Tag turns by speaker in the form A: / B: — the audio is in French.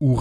A: ou